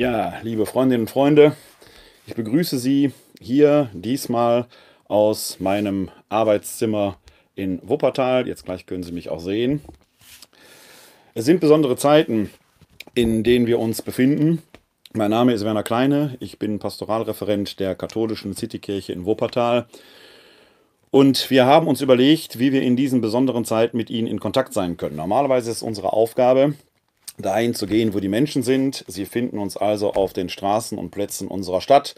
Ja, liebe Freundinnen und Freunde, ich begrüße Sie hier diesmal aus meinem Arbeitszimmer in Wuppertal. Jetzt gleich können Sie mich auch sehen. Es sind besondere Zeiten, in denen wir uns befinden. Mein Name ist Werner Kleine, ich bin Pastoralreferent der katholischen Citykirche in Wuppertal. Und wir haben uns überlegt, wie wir in diesen besonderen Zeiten mit Ihnen in Kontakt sein können. Normalerweise ist unsere Aufgabe, dahin zu gehen, wo die Menschen sind. Sie finden uns also auf den Straßen und Plätzen unserer Stadt.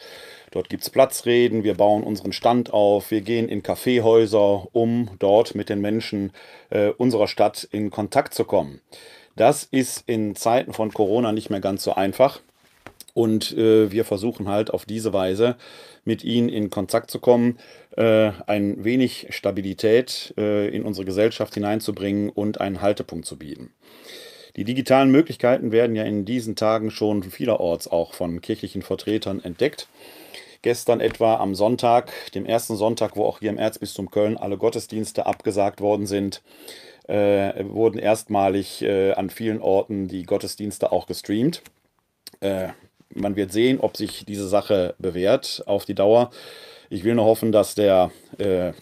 Dort gibt es Platzreden, wir bauen unseren Stand auf, wir gehen in Kaffeehäuser, um dort mit den Menschen äh, unserer Stadt in Kontakt zu kommen. Das ist in Zeiten von Corona nicht mehr ganz so einfach. Und äh, wir versuchen halt auf diese Weise mit ihnen in Kontakt zu kommen, äh, ein wenig Stabilität äh, in unsere Gesellschaft hineinzubringen und einen Haltepunkt zu bieten. Die digitalen Möglichkeiten werden ja in diesen Tagen schon vielerorts auch von kirchlichen Vertretern entdeckt. Gestern etwa am Sonntag, dem ersten Sonntag, wo auch hier im Erzbistum Köln alle Gottesdienste abgesagt worden sind, äh, wurden erstmalig äh, an vielen Orten die Gottesdienste auch gestreamt. Äh, man wird sehen, ob sich diese Sache bewährt auf die Dauer. Ich will nur hoffen, dass der äh,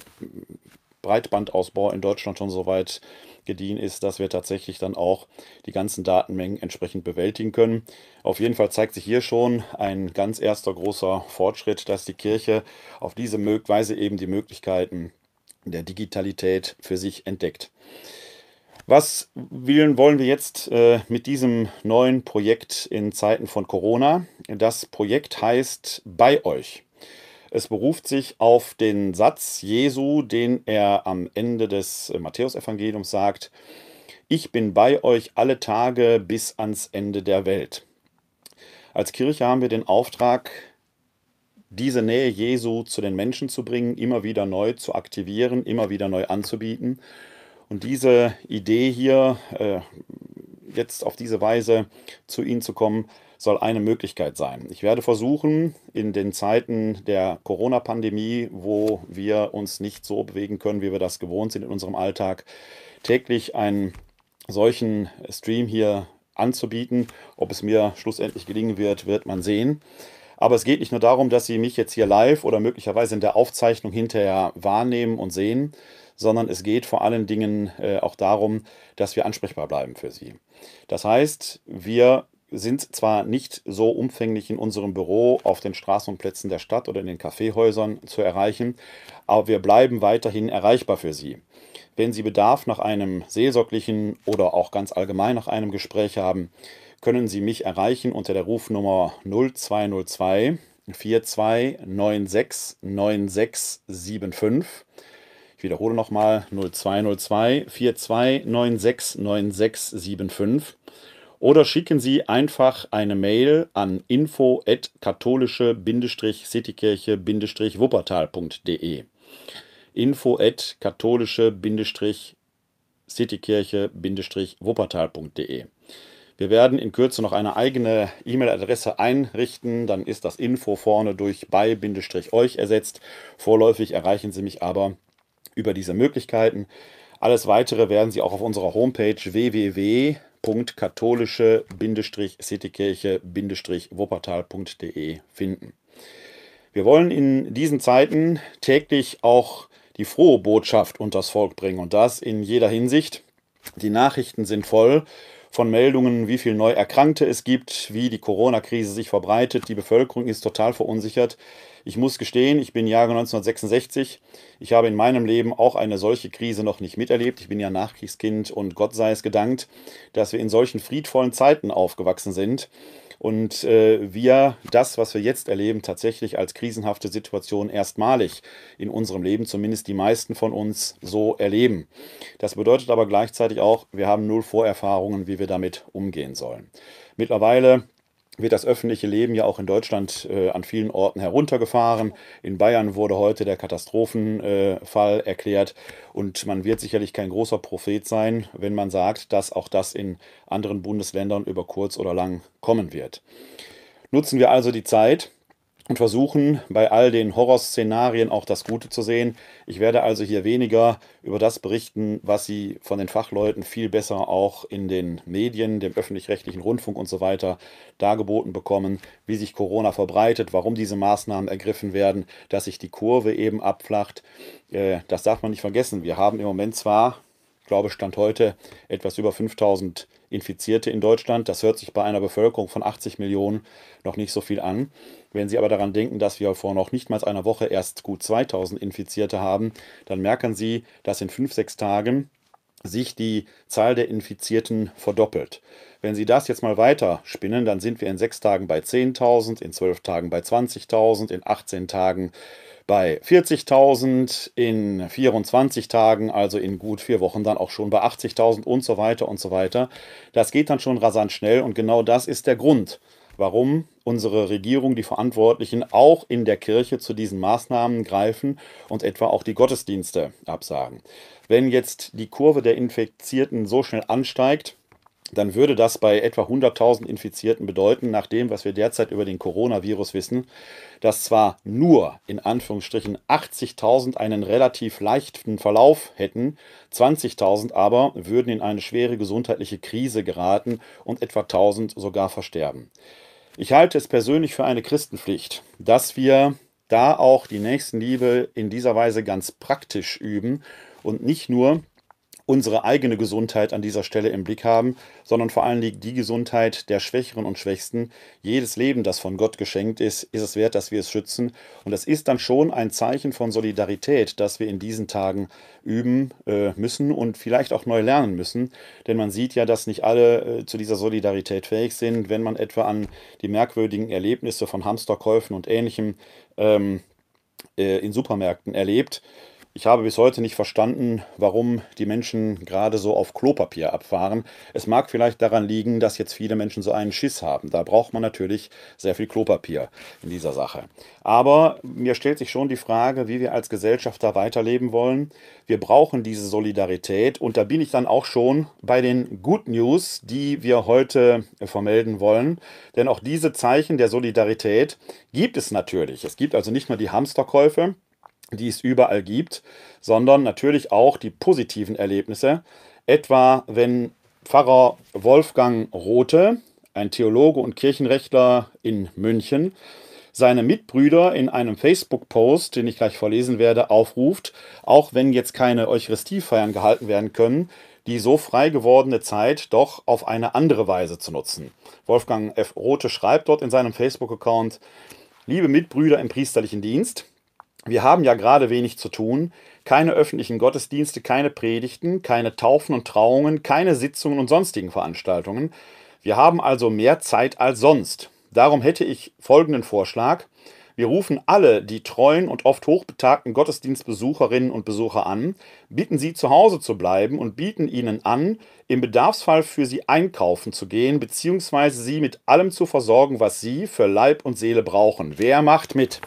Breitbandausbau in Deutschland schon so weit gediehen ist, dass wir tatsächlich dann auch die ganzen Datenmengen entsprechend bewältigen können. Auf jeden Fall zeigt sich hier schon ein ganz erster großer Fortschritt, dass die Kirche auf diese Weise eben die Möglichkeiten der Digitalität für sich entdeckt. Was wollen wir jetzt äh, mit diesem neuen Projekt in Zeiten von Corona? Das Projekt heißt Bei euch. Es beruft sich auf den Satz Jesu, den er am Ende des Matthäusevangeliums sagt, ich bin bei euch alle Tage bis ans Ende der Welt. Als Kirche haben wir den Auftrag, diese Nähe Jesu zu den Menschen zu bringen, immer wieder neu zu aktivieren, immer wieder neu anzubieten. Und diese Idee hier, äh, jetzt auf diese Weise zu Ihnen zu kommen, soll eine Möglichkeit sein. Ich werde versuchen, in den Zeiten der Corona-Pandemie, wo wir uns nicht so bewegen können, wie wir das gewohnt sind in unserem Alltag, täglich einen solchen Stream hier anzubieten. Ob es mir schlussendlich gelingen wird, wird man sehen. Aber es geht nicht nur darum, dass Sie mich jetzt hier live oder möglicherweise in der Aufzeichnung hinterher wahrnehmen und sehen, sondern es geht vor allen Dingen äh, auch darum, dass wir ansprechbar bleiben für Sie. Das heißt, wir sind zwar nicht so umfänglich in unserem Büro auf den Straßen und Plätzen der Stadt oder in den Kaffeehäusern zu erreichen, aber wir bleiben weiterhin erreichbar für Sie. Wenn Sie Bedarf nach einem seelsorglichen oder auch ganz allgemein nach einem Gespräch haben, können Sie mich erreichen unter der Rufnummer 0202 4296 9675. Ich wiederhole nochmal 0202 4296 9675 oder schicken Sie einfach eine Mail an info@katholische-citykirche-wuppertal.de. info@katholische-citykirche-wuppertal.de. Wir werden in Kürze noch eine eigene E-Mail-Adresse einrichten, dann ist das Info vorne durch bei-euch ersetzt. Vorläufig erreichen Sie mich aber über diese Möglichkeiten. Alles weitere werden Sie auch auf unserer Homepage www www.katholische-citykirche-wuppertal.de finden. Wir wollen in diesen Zeiten täglich auch die frohe Botschaft unters Volk bringen und das in jeder Hinsicht. Die Nachrichten sind voll von Meldungen, wie viel neu Erkrankte es gibt, wie die Corona-Krise sich verbreitet. Die Bevölkerung ist total verunsichert. Ich muss gestehen, ich bin Jahre 1966. Ich habe in meinem Leben auch eine solche Krise noch nicht miterlebt. Ich bin ja Nachkriegskind und Gott sei es gedankt, dass wir in solchen friedvollen Zeiten aufgewachsen sind und äh, wir das, was wir jetzt erleben, tatsächlich als krisenhafte Situation erstmalig in unserem Leben, zumindest die meisten von uns, so erleben. Das bedeutet aber gleichzeitig auch, wir haben null Vorerfahrungen, wie wir damit umgehen sollen. Mittlerweile wird das öffentliche Leben ja auch in Deutschland äh, an vielen Orten heruntergefahren. In Bayern wurde heute der Katastrophenfall äh, erklärt und man wird sicherlich kein großer Prophet sein, wenn man sagt, dass auch das in anderen Bundesländern über kurz oder lang kommen wird. Nutzen wir also die Zeit, und versuchen bei all den Horrorszenarien auch das Gute zu sehen. Ich werde also hier weniger über das berichten, was Sie von den Fachleuten viel besser auch in den Medien, dem öffentlich-rechtlichen Rundfunk und so weiter dargeboten bekommen, wie sich Corona verbreitet, warum diese Maßnahmen ergriffen werden, dass sich die Kurve eben abflacht. Äh, das darf man nicht vergessen. Wir haben im Moment zwar glaube, Stand heute etwas über 5000 Infizierte in Deutschland. Das hört sich bei einer Bevölkerung von 80 Millionen noch nicht so viel an. Wenn Sie aber daran denken, dass wir vor noch nicht mal einer Woche erst gut 2000 Infizierte haben, dann merken Sie, dass in fünf, sechs Tagen sich die Zahl der Infizierten verdoppelt. Wenn Sie das jetzt mal weiter spinnen, dann sind wir in sechs Tagen bei 10.000, in zwölf Tagen bei 20.000, in 18 Tagen bei 40.000, in 24 Tagen, also in gut vier Wochen dann auch schon bei 80.000 und so weiter und so weiter. Das geht dann schon rasant schnell und genau das ist der Grund, warum unsere Regierung, die Verantwortlichen auch in der Kirche zu diesen Maßnahmen greifen und etwa auch die Gottesdienste absagen. Wenn jetzt die Kurve der Infizierten so schnell ansteigt, dann würde das bei etwa 100.000 Infizierten bedeuten, nach dem, was wir derzeit über den Coronavirus wissen, dass zwar nur in Anführungsstrichen 80.000 einen relativ leichten Verlauf hätten, 20.000 aber würden in eine schwere gesundheitliche Krise geraten und etwa 1.000 sogar versterben. Ich halte es persönlich für eine Christenpflicht, dass wir da auch die Nächstenliebe in dieser Weise ganz praktisch üben und nicht nur unsere eigene Gesundheit an dieser Stelle im Blick haben, sondern vor allen Dingen die Gesundheit der Schwächeren und Schwächsten. Jedes Leben, das von Gott geschenkt ist, ist es wert, dass wir es schützen. Und es ist dann schon ein Zeichen von Solidarität, das wir in diesen Tagen üben äh, müssen und vielleicht auch neu lernen müssen. Denn man sieht ja, dass nicht alle äh, zu dieser Solidarität fähig sind, wenn man etwa an die merkwürdigen Erlebnisse von Hamsterkäufen und ähnlichem ähm, äh, in Supermärkten erlebt. Ich habe bis heute nicht verstanden, warum die Menschen gerade so auf Klopapier abfahren. Es mag vielleicht daran liegen, dass jetzt viele Menschen so einen Schiss haben. Da braucht man natürlich sehr viel Klopapier in dieser Sache. Aber mir stellt sich schon die Frage, wie wir als Gesellschaft da weiterleben wollen. Wir brauchen diese Solidarität und da bin ich dann auch schon bei den Good News, die wir heute vermelden wollen. Denn auch diese Zeichen der Solidarität gibt es natürlich. Es gibt also nicht nur die Hamsterkäufe, die es überall gibt, sondern natürlich auch die positiven Erlebnisse. Etwa wenn Pfarrer Wolfgang Rothe, ein Theologe und Kirchenrechtler in München, seine Mitbrüder in einem Facebook-Post, den ich gleich vorlesen werde, aufruft, auch wenn jetzt keine Eucharistiefeiern gehalten werden können, die so frei gewordene Zeit doch auf eine andere Weise zu nutzen. Wolfgang F. Rothe schreibt dort in seinem Facebook-Account, liebe Mitbrüder im priesterlichen Dienst, wir haben ja gerade wenig zu tun. Keine öffentlichen Gottesdienste, keine Predigten, keine Taufen und Trauungen, keine Sitzungen und sonstigen Veranstaltungen. Wir haben also mehr Zeit als sonst. Darum hätte ich folgenden Vorschlag. Wir rufen alle die treuen und oft hochbetagten Gottesdienstbesucherinnen und Besucher an, bitten sie zu Hause zu bleiben und bieten ihnen an, im Bedarfsfall für sie einkaufen zu gehen, beziehungsweise sie mit allem zu versorgen, was sie für Leib und Seele brauchen. Wer macht mit?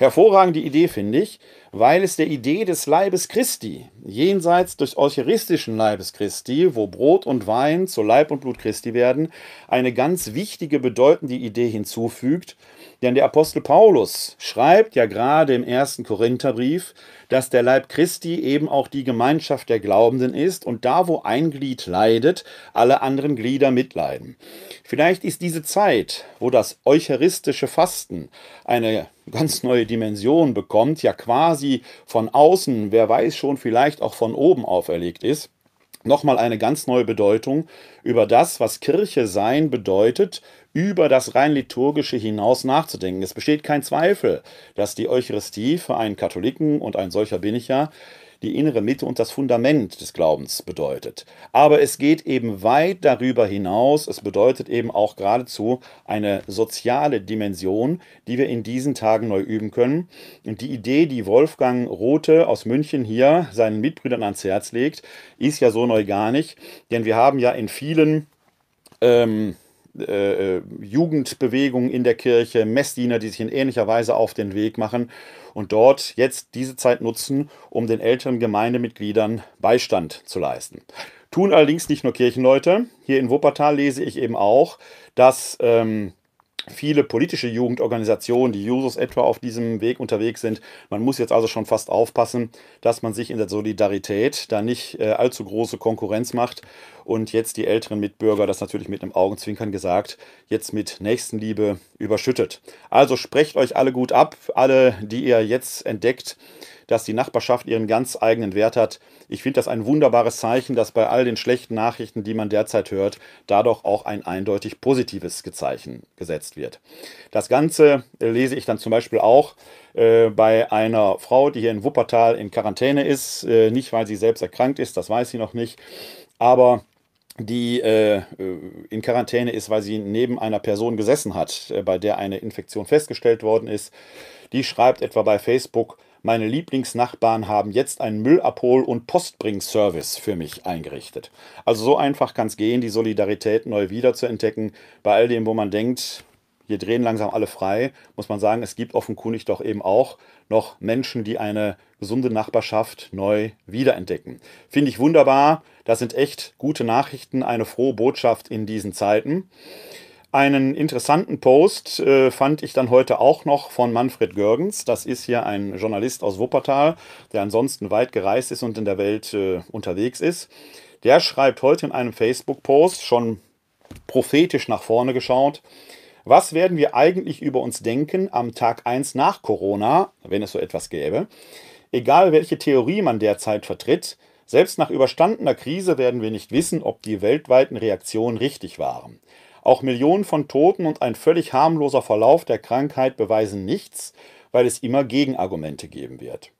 Hervorragende Idee finde ich, weil es der Idee des Leibes Christi, jenseits des eucharistischen Leibes Christi, wo Brot und Wein zu Leib und Blut Christi werden, eine ganz wichtige, bedeutende Idee hinzufügt. Denn der Apostel Paulus schreibt ja gerade im ersten Korintherbrief, dass der Leib Christi eben auch die Gemeinschaft der Glaubenden ist und da, wo ein Glied leidet, alle anderen Glieder mitleiden. Vielleicht ist diese Zeit, wo das eucharistische Fasten eine ganz neue Dimension bekommt, ja quasi von außen, wer weiß schon, vielleicht auch von oben auferlegt ist, nochmal eine ganz neue Bedeutung über das, was Kirche sein bedeutet, über das rein liturgische hinaus nachzudenken. Es besteht kein Zweifel, dass die Eucharistie für einen Katholiken, und ein solcher bin ich ja, die innere Mitte und das Fundament des Glaubens bedeutet. Aber es geht eben weit darüber hinaus. Es bedeutet eben auch geradezu eine soziale Dimension, die wir in diesen Tagen neu üben können. Und die Idee, die Wolfgang Rothe aus München hier seinen Mitbrüdern ans Herz legt, ist ja so neu gar nicht. Denn wir haben ja in vielen ähm, äh, Jugendbewegungen in der Kirche, Messdiener, die sich in ähnlicher Weise auf den Weg machen und dort jetzt diese Zeit nutzen, um den älteren Gemeindemitgliedern Beistand zu leisten. Tun allerdings nicht nur Kirchenleute. Hier in Wuppertal lese ich eben auch, dass ähm, viele politische Jugendorganisationen, die Jusos etwa auf diesem Weg unterwegs sind. Man muss jetzt also schon fast aufpassen, dass man sich in der Solidarität da nicht äh, allzu große Konkurrenz macht und jetzt die älteren Mitbürger, das natürlich mit einem Augenzwinkern gesagt, jetzt mit Nächstenliebe überschüttet. Also sprecht euch alle gut ab, alle, die ihr jetzt entdeckt, dass die Nachbarschaft ihren ganz eigenen Wert hat. Ich finde das ein wunderbares Zeichen, dass bei all den schlechten Nachrichten, die man derzeit hört, dadurch auch ein eindeutig positives Zeichen gesetzt wird. Das Ganze lese ich dann zum Beispiel auch äh, bei einer Frau, die hier in Wuppertal in Quarantäne ist. Äh, nicht, weil sie selbst erkrankt ist, das weiß sie noch nicht. Aber die äh, in Quarantäne ist, weil sie neben einer Person gesessen hat, äh, bei der eine Infektion festgestellt worden ist. Die schreibt etwa bei Facebook, meine Lieblingsnachbarn haben jetzt einen Müllabhol- und Postbringservice für mich eingerichtet. Also so einfach kann es gehen, die Solidarität neu wieder zu entdecken. Bei all dem, wo man denkt, hier drehen langsam alle frei, muss man sagen, es gibt offenkundig doch eben auch noch Menschen, die eine gesunde Nachbarschaft neu wiederentdecken. Finde ich wunderbar. Das sind echt gute Nachrichten, eine frohe Botschaft in diesen Zeiten. Einen interessanten Post äh, fand ich dann heute auch noch von Manfred Görgens. Das ist hier ein Journalist aus Wuppertal, der ansonsten weit gereist ist und in der Welt äh, unterwegs ist. Der schreibt heute in einem Facebook-Post, schon prophetisch nach vorne geschaut, was werden wir eigentlich über uns denken am Tag 1 nach Corona, wenn es so etwas gäbe? Egal welche Theorie man derzeit vertritt, selbst nach überstandener Krise werden wir nicht wissen, ob die weltweiten Reaktionen richtig waren. Auch Millionen von Toten und ein völlig harmloser Verlauf der Krankheit beweisen nichts, weil es immer Gegenargumente geben wird.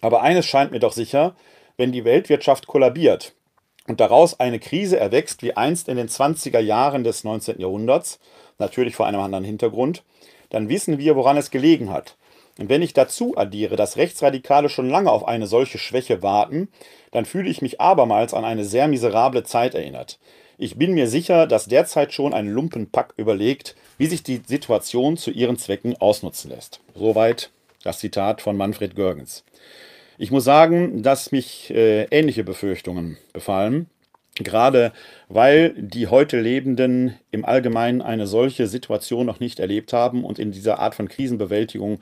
Aber eines scheint mir doch sicher, wenn die Weltwirtschaft kollabiert und daraus eine Krise erwächst wie einst in den 20er Jahren des 19. Jahrhunderts, natürlich vor einem anderen Hintergrund, dann wissen wir, woran es gelegen hat. Und wenn ich dazu addiere, dass Rechtsradikale schon lange auf eine solche Schwäche warten, dann fühle ich mich abermals an eine sehr miserable Zeit erinnert. Ich bin mir sicher, dass derzeit schon ein Lumpenpack überlegt, wie sich die Situation zu ihren Zwecken ausnutzen lässt. Soweit das Zitat von Manfred Görgens. Ich muss sagen, dass mich äh, ähnliche Befürchtungen befallen, gerade weil die heute Lebenden im Allgemeinen eine solche Situation noch nicht erlebt haben und in dieser Art von Krisenbewältigung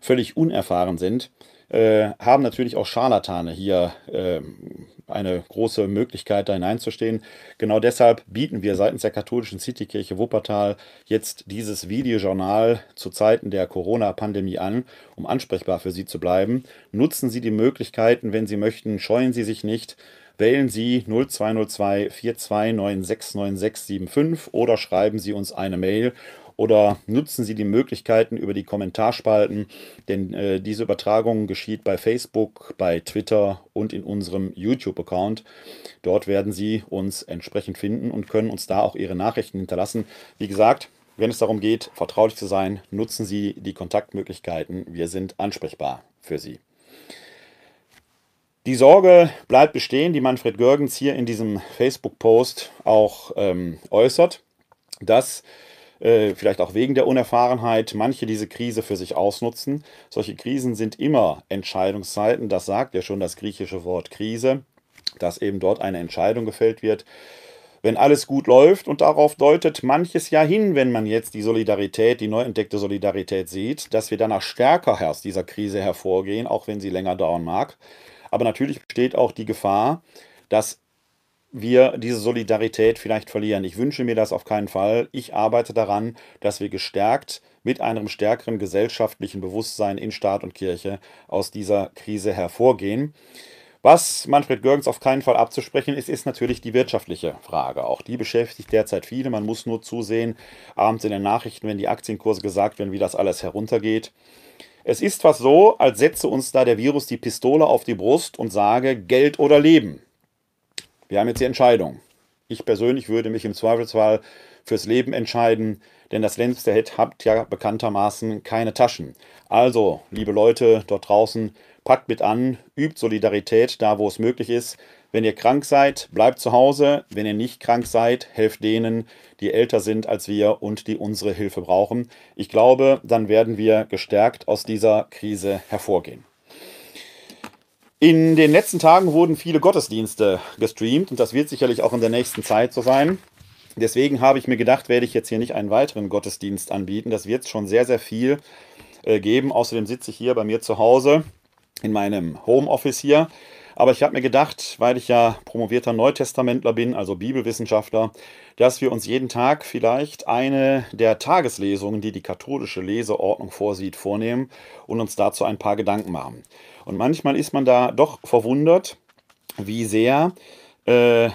völlig unerfahren sind, äh, haben natürlich auch Scharlatane hier äh, eine große Möglichkeit, da hineinzustehen. Genau deshalb bieten wir seitens der katholischen Citykirche Wuppertal jetzt dieses Videojournal zu Zeiten der Corona-Pandemie an, um ansprechbar für Sie zu bleiben. Nutzen Sie die Möglichkeiten, wenn Sie möchten, scheuen Sie sich nicht. Wählen Sie 0202 42969675 oder schreiben Sie uns eine Mail oder nutzen Sie die Möglichkeiten über die Kommentarspalten, denn äh, diese Übertragung geschieht bei Facebook, bei Twitter und in unserem YouTube-Account. Dort werden Sie uns entsprechend finden und können uns da auch Ihre Nachrichten hinterlassen. Wie gesagt, wenn es darum geht, vertraulich zu sein, nutzen Sie die Kontaktmöglichkeiten. Wir sind ansprechbar für Sie. Die Sorge bleibt bestehen, die Manfred Görgens hier in diesem Facebook-Post auch ähm, äußert, dass äh, vielleicht auch wegen der Unerfahrenheit, manche diese Krise für sich ausnutzen. Solche Krisen sind immer Entscheidungszeiten, das sagt ja schon das griechische Wort Krise, dass eben dort eine Entscheidung gefällt wird. Wenn alles gut läuft und darauf deutet manches ja hin, wenn man jetzt die Solidarität, die neu entdeckte Solidarität sieht, dass wir danach stärker aus dieser Krise hervorgehen, auch wenn sie länger dauern mag. Aber natürlich besteht auch die Gefahr, dass wir diese Solidarität vielleicht verlieren. Ich wünsche mir das auf keinen Fall. Ich arbeite daran, dass wir gestärkt mit einem stärkeren gesellschaftlichen Bewusstsein in Staat und Kirche aus dieser Krise hervorgehen. Was Manfred Görgens auf keinen Fall abzusprechen ist, ist natürlich die wirtschaftliche Frage. Auch die beschäftigt derzeit viele. Man muss nur zusehen, abends in den Nachrichten, wenn die Aktienkurse gesagt werden, wie das alles heruntergeht. Es ist fast so, als setze uns da der Virus die Pistole auf die Brust und sage Geld oder Leben. Wir haben jetzt die Entscheidung. Ich persönlich würde mich im Zweifelsfall fürs Leben entscheiden, denn das Hit hat ja bekanntermaßen keine Taschen. Also, liebe Leute dort draußen, packt mit an, übt Solidarität da, wo es möglich ist. Wenn ihr krank seid, bleibt zu Hause. Wenn ihr nicht krank seid, helft denen, die älter sind als wir und die unsere Hilfe brauchen. Ich glaube, dann werden wir gestärkt aus dieser Krise hervorgehen. In den letzten Tagen wurden viele Gottesdienste gestreamt und das wird sicherlich auch in der nächsten Zeit so sein. Deswegen habe ich mir gedacht, werde ich jetzt hier nicht einen weiteren Gottesdienst anbieten. Das wird schon sehr, sehr viel äh, geben. Außerdem sitze ich hier bei mir zu Hause in meinem Homeoffice hier. Aber ich habe mir gedacht, weil ich ja promovierter Neutestamentler bin, also Bibelwissenschaftler, dass wir uns jeden Tag vielleicht eine der Tageslesungen, die die katholische Leseordnung vorsieht, vornehmen und uns dazu ein paar Gedanken machen. Und manchmal ist man da doch verwundert, wie sehr äh,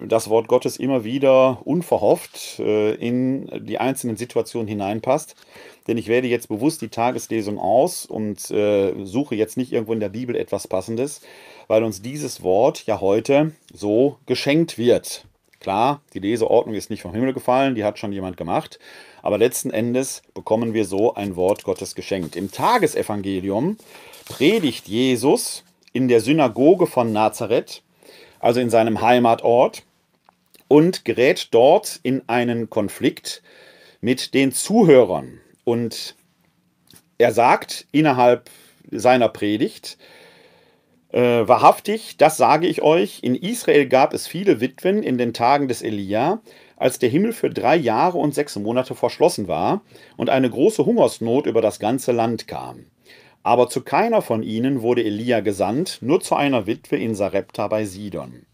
das Wort Gottes immer wieder unverhofft äh, in die einzelnen Situationen hineinpasst. Denn ich wähle jetzt bewusst die Tageslesung aus und äh, suche jetzt nicht irgendwo in der Bibel etwas Passendes, weil uns dieses Wort ja heute so geschenkt wird. Klar, die Leseordnung ist nicht vom Himmel gefallen, die hat schon jemand gemacht, aber letzten Endes bekommen wir so ein Wort Gottes geschenkt. Im Tagesevangelium predigt Jesus in der Synagoge von Nazareth, also in seinem Heimatort, und gerät dort in einen Konflikt mit den Zuhörern. Und er sagt innerhalb seiner Predigt, äh, wahrhaftig, das sage ich euch, in Israel gab es viele Witwen in den Tagen des Elia, als der Himmel für drei Jahre und sechs Monate verschlossen war und eine große Hungersnot über das ganze Land kam. Aber zu keiner von ihnen wurde Elia gesandt, nur zu einer Witwe in Sarepta bei Sidon.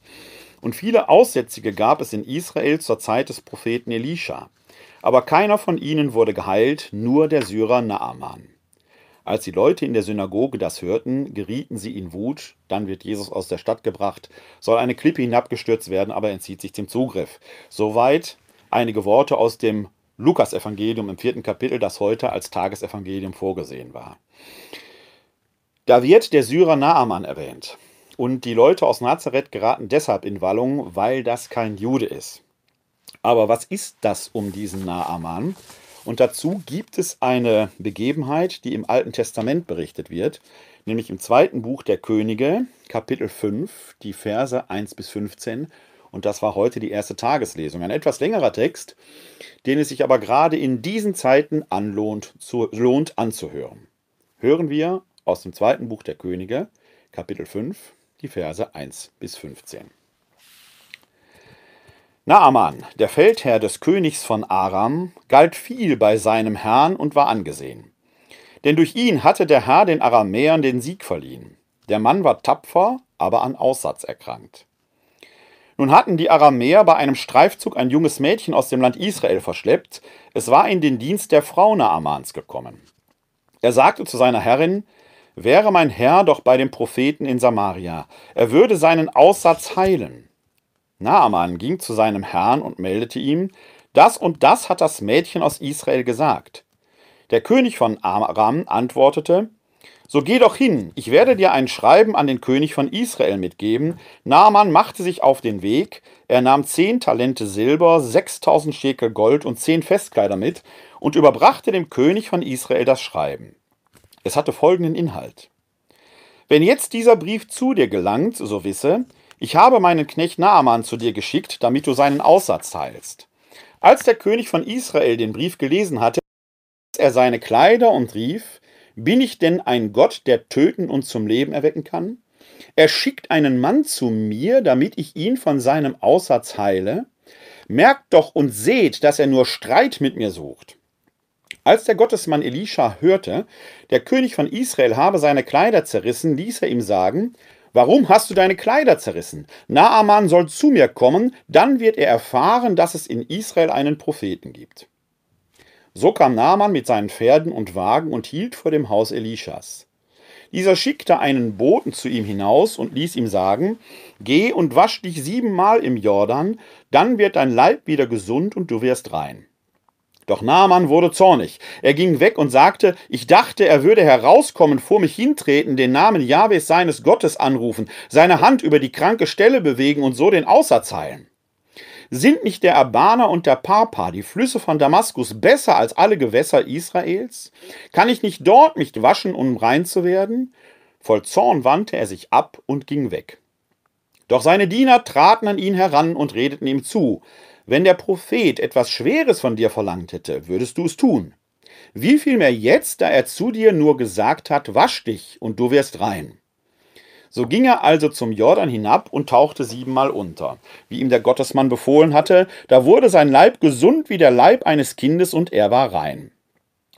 Und viele Aussätzige gab es in Israel zur Zeit des Propheten Elisha. Aber keiner von ihnen wurde geheilt, nur der Syrer Naaman. Als die Leute in der Synagoge das hörten, gerieten sie in Wut. Dann wird Jesus aus der Stadt gebracht, soll eine Klippe hinabgestürzt werden, aber entzieht sich dem Zugriff. Soweit einige Worte aus dem Lukas-Evangelium im vierten Kapitel, das heute als Tagesevangelium vorgesehen war. Da wird der Syrer Naaman erwähnt. Und die Leute aus Nazareth geraten deshalb in Wallung, weil das kein Jude ist. Aber was ist das um diesen Naaman? Und dazu gibt es eine Begebenheit, die im Alten Testament berichtet wird, nämlich im zweiten Buch der Könige, Kapitel 5, die Verse 1 bis 15. Und das war heute die erste Tageslesung. Ein etwas längerer Text, den es sich aber gerade in diesen Zeiten anlohnt, zu, lohnt anzuhören. Hören wir aus dem zweiten Buch der Könige, Kapitel 5, die Verse 1 bis 15. Naaman, der Feldherr des Königs von Aram, galt viel bei seinem Herrn und war angesehen. Denn durch ihn hatte der Herr den Aramäern den Sieg verliehen. Der Mann war tapfer, aber an Aussatz erkrankt. Nun hatten die Aramäer bei einem Streifzug ein junges Mädchen aus dem Land Israel verschleppt. Es war in den Dienst der Frau Naamans gekommen. Er sagte zu seiner Herrin, Wäre mein Herr doch bei dem Propheten in Samaria, er würde seinen Aussatz heilen. Naaman ging zu seinem Herrn und meldete ihm, das und das hat das Mädchen aus Israel gesagt. Der König von Aram antwortete, so geh doch hin, ich werde dir ein Schreiben an den König von Israel mitgeben. Naaman machte sich auf den Weg, er nahm zehn Talente Silber, sechstausend Schekel Gold und zehn Festkleider mit und überbrachte dem König von Israel das Schreiben. Es hatte folgenden Inhalt. Wenn jetzt dieser Brief zu dir gelangt, so wisse, ich habe meinen Knecht Naaman zu dir geschickt, damit du seinen Aussatz teilst. Als der König von Israel den Brief gelesen hatte, er seine Kleider und rief, bin ich denn ein Gott, der töten und zum Leben erwecken kann? Er schickt einen Mann zu mir, damit ich ihn von seinem Aussatz heile. Merkt doch und seht, dass er nur Streit mit mir sucht. Als der Gottesmann Elisha hörte, der König von Israel habe seine Kleider zerrissen, ließ er ihm sagen, Warum hast du deine Kleider zerrissen? Naaman soll zu mir kommen, dann wird er erfahren, dass es in Israel einen Propheten gibt. So kam Naaman mit seinen Pferden und Wagen und hielt vor dem Haus Elishas. Dieser schickte einen Boten zu ihm hinaus und ließ ihm sagen, Geh und wasch dich siebenmal im Jordan, dann wird dein Leib wieder gesund und du wirst rein. Doch Naaman wurde zornig. Er ging weg und sagte, ich dachte, er würde herauskommen, vor mich hintreten, den Namen Jahwes seines Gottes anrufen, seine Hand über die kranke Stelle bewegen und so den Aussatz heilen. Sind nicht der Abana und der Papa, die Flüsse von Damaskus, besser als alle Gewässer Israels? Kann ich nicht dort mich waschen, um rein zu werden? Voll Zorn wandte er sich ab und ging weg. Doch seine Diener traten an ihn heran und redeten ihm zu. Wenn der Prophet etwas Schweres von dir verlangt hätte, würdest du es tun. Wie viel mehr jetzt, da er zu dir nur gesagt hat, wasch dich und du wirst rein. So ging er also zum Jordan hinab und tauchte siebenmal unter, wie ihm der Gottesmann befohlen hatte. Da wurde sein Leib gesund wie der Leib eines Kindes und er war rein.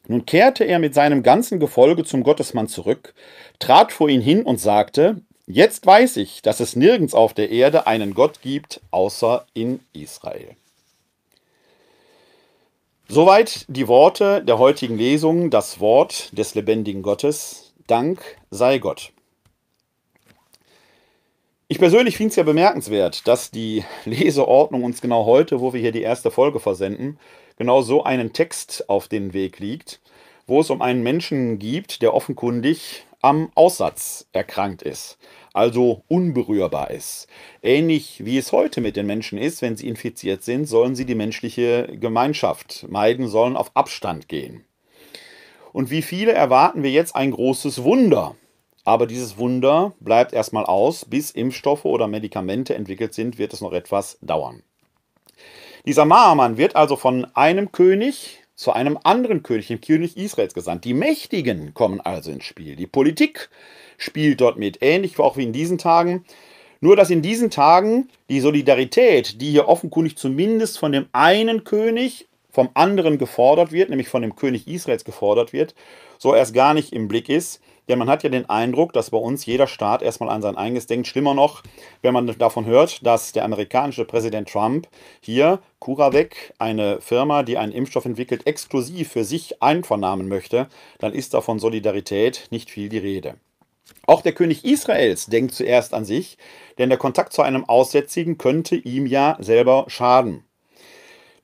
Nun kehrte er mit seinem ganzen Gefolge zum Gottesmann zurück, trat vor ihn hin und sagte: Jetzt weiß ich, dass es nirgends auf der Erde einen Gott gibt, außer in Israel. Soweit die Worte der heutigen Lesung, das Wort des lebendigen Gottes. Dank sei Gott. Ich persönlich finde es ja bemerkenswert, dass die Leseordnung uns genau heute, wo wir hier die erste Folge versenden, genau so einen Text auf den Weg liegt, wo es um einen Menschen gibt, der offenkundig am Aussatz erkrankt ist, also unberührbar ist. Ähnlich wie es heute mit den Menschen ist, wenn sie infiziert sind, sollen sie die menschliche Gemeinschaft meiden, sollen auf Abstand gehen. Und wie viele erwarten wir jetzt ein großes Wunder, aber dieses Wunder bleibt erstmal aus. Bis Impfstoffe oder Medikamente entwickelt sind, wird es noch etwas dauern. Dieser Maamann wird also von einem König zu einem anderen König, dem König Israels, gesandt. Die Mächtigen kommen also ins Spiel. Die Politik spielt dort mit, ähnlich auch wie in diesen Tagen. Nur dass in diesen Tagen die Solidarität, die hier offenkundig zumindest von dem einen König vom anderen gefordert wird, nämlich von dem König Israels gefordert wird, so erst gar nicht im Blick ist. Denn man hat ja den Eindruck, dass bei uns jeder Staat erstmal an sein eigenes denkt. Schlimmer noch, wenn man davon hört, dass der amerikanische Präsident Trump hier CuraVac, eine Firma, die einen Impfstoff entwickelt, exklusiv für sich einvernahmen möchte, dann ist da von Solidarität nicht viel die Rede. Auch der König Israels denkt zuerst an sich, denn der Kontakt zu einem Aussätzigen könnte ihm ja selber schaden.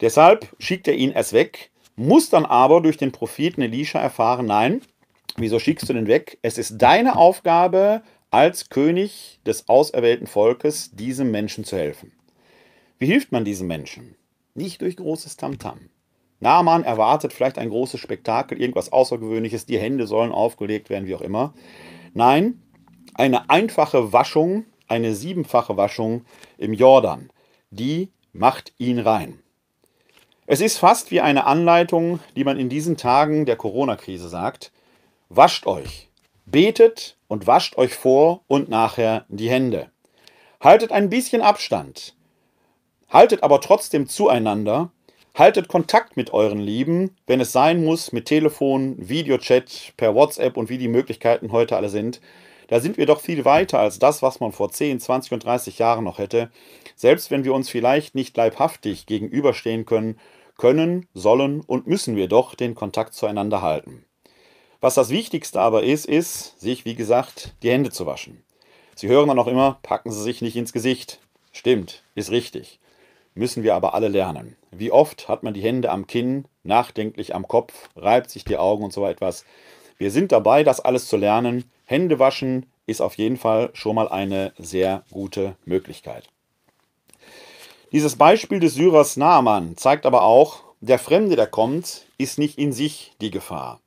Deshalb schickt er ihn erst weg, muss dann aber durch den Propheten Elisha erfahren, nein, Wieso schickst du den weg? Es ist deine Aufgabe als König des auserwählten Volkes, diesem Menschen zu helfen. Wie hilft man diesem Menschen? Nicht durch großes Tamtam. Naaman erwartet vielleicht ein großes Spektakel, irgendwas Außergewöhnliches, die Hände sollen aufgelegt werden, wie auch immer. Nein, eine einfache Waschung, eine siebenfache Waschung im Jordan, die macht ihn rein. Es ist fast wie eine Anleitung, die man in diesen Tagen der Corona-Krise sagt wascht euch, betet und wascht euch vor und nachher die Hände. Haltet ein bisschen Abstand, haltet aber trotzdem zueinander, haltet Kontakt mit euren Lieben, wenn es sein muss, mit Telefon, Videochat, per WhatsApp und wie die Möglichkeiten heute alle sind. Da sind wir doch viel weiter als das, was man vor 10, 20 und 30 Jahren noch hätte. Selbst wenn wir uns vielleicht nicht leibhaftig gegenüberstehen können, können, sollen und müssen wir doch den Kontakt zueinander halten. Was das Wichtigste aber ist, ist, sich, wie gesagt, die Hände zu waschen. Sie hören dann auch immer, packen Sie sich nicht ins Gesicht. Stimmt, ist richtig. Müssen wir aber alle lernen. Wie oft hat man die Hände am Kinn, nachdenklich am Kopf, reibt sich die Augen und so etwas. Wir sind dabei, das alles zu lernen. Hände waschen ist auf jeden Fall schon mal eine sehr gute Möglichkeit. Dieses Beispiel des Syrers Naaman zeigt aber auch, der Fremde, der kommt, ist nicht in sich die Gefahr.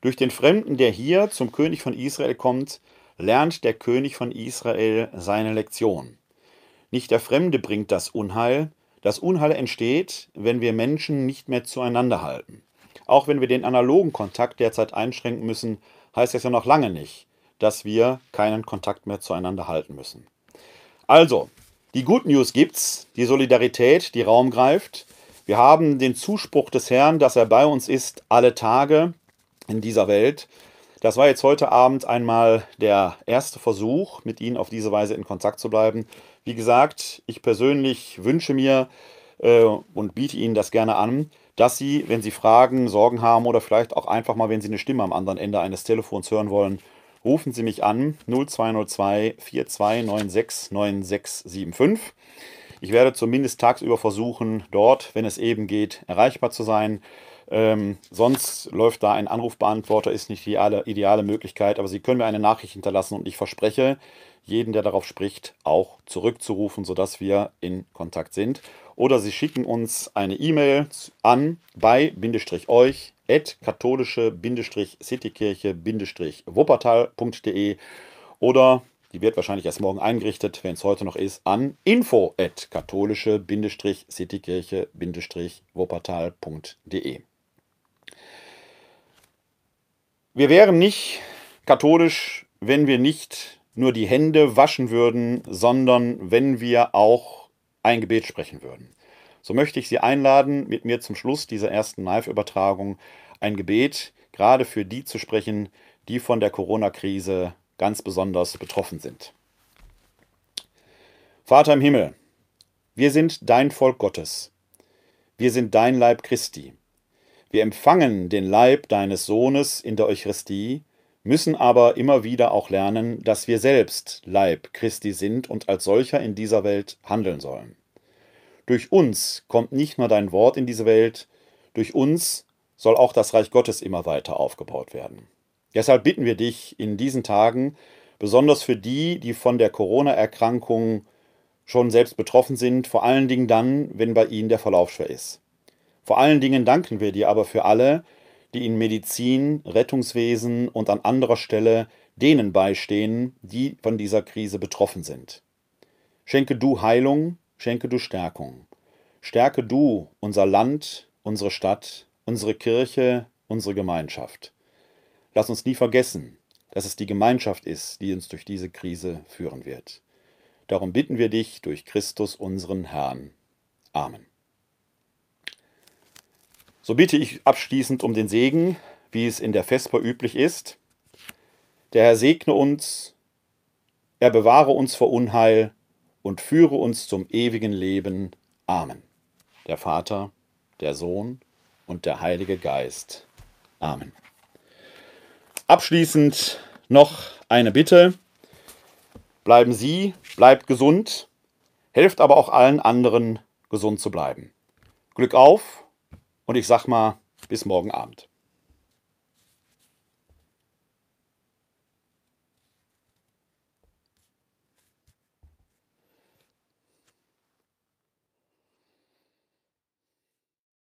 Durch den Fremden, der hier zum König von Israel kommt, lernt der König von Israel seine Lektion. Nicht der Fremde bringt das Unheil, das Unheil entsteht, wenn wir Menschen nicht mehr zueinander halten. Auch wenn wir den analogen Kontakt derzeit einschränken müssen, heißt das ja noch lange nicht, dass wir keinen Kontakt mehr zueinander halten müssen. Also, die Good News gibt's, die Solidarität, die Raum greift. Wir haben den Zuspruch des Herrn, dass er bei uns ist alle Tage in dieser Welt. Das war jetzt heute Abend einmal der erste Versuch, mit Ihnen auf diese Weise in Kontakt zu bleiben. Wie gesagt, ich persönlich wünsche mir äh, und biete Ihnen das gerne an, dass Sie, wenn Sie Fragen, Sorgen haben oder vielleicht auch einfach mal, wenn Sie eine Stimme am anderen Ende eines Telefons hören wollen, rufen Sie mich an 0202 4296 9675. Ich werde zumindest tagsüber versuchen, dort, wenn es eben geht, erreichbar zu sein. Ähm, sonst läuft da ein Anrufbeantworter, ist nicht die ideale, ideale Möglichkeit, aber Sie können mir eine Nachricht hinterlassen und ich verspreche, jeden, der darauf spricht, auch zurückzurufen, sodass wir in Kontakt sind. Oder Sie schicken uns eine E-Mail an bei euch at katholische-citykirche-wuppertal.de oder die wird wahrscheinlich erst morgen eingerichtet, wenn es heute noch ist, an info at katholische-citykirche-wuppertal.de. Wir wären nicht katholisch, wenn wir nicht nur die Hände waschen würden, sondern wenn wir auch ein Gebet sprechen würden. So möchte ich Sie einladen, mit mir zum Schluss dieser ersten Live-Übertragung ein Gebet gerade für die zu sprechen, die von der Corona-Krise ganz besonders betroffen sind. Vater im Himmel, wir sind dein Volk Gottes. Wir sind dein Leib Christi. Wir empfangen den Leib deines Sohnes in der Eucharistie, müssen aber immer wieder auch lernen, dass wir selbst Leib Christi sind und als solcher in dieser Welt handeln sollen. Durch uns kommt nicht nur dein Wort in diese Welt, durch uns soll auch das Reich Gottes immer weiter aufgebaut werden. Deshalb bitten wir dich in diesen Tagen, besonders für die, die von der Corona-Erkrankung schon selbst betroffen sind, vor allen Dingen dann, wenn bei ihnen der Verlauf schwer ist. Vor allen Dingen danken wir dir aber für alle, die in Medizin, Rettungswesen und an anderer Stelle denen beistehen, die von dieser Krise betroffen sind. Schenke du Heilung, schenke du Stärkung. Stärke du unser Land, unsere Stadt, unsere Kirche, unsere Gemeinschaft. Lass uns nie vergessen, dass es die Gemeinschaft ist, die uns durch diese Krise führen wird. Darum bitten wir dich durch Christus unseren Herrn. Amen. So bitte ich abschließend um den Segen, wie es in der Vesper üblich ist. Der Herr segne uns, er bewahre uns vor Unheil und führe uns zum ewigen Leben. Amen. Der Vater, der Sohn und der Heilige Geist. Amen. Abschließend noch eine Bitte. Bleiben Sie, bleibt gesund, helft aber auch allen anderen, gesund zu bleiben. Glück auf und ich sag mal, bis morgen Abend.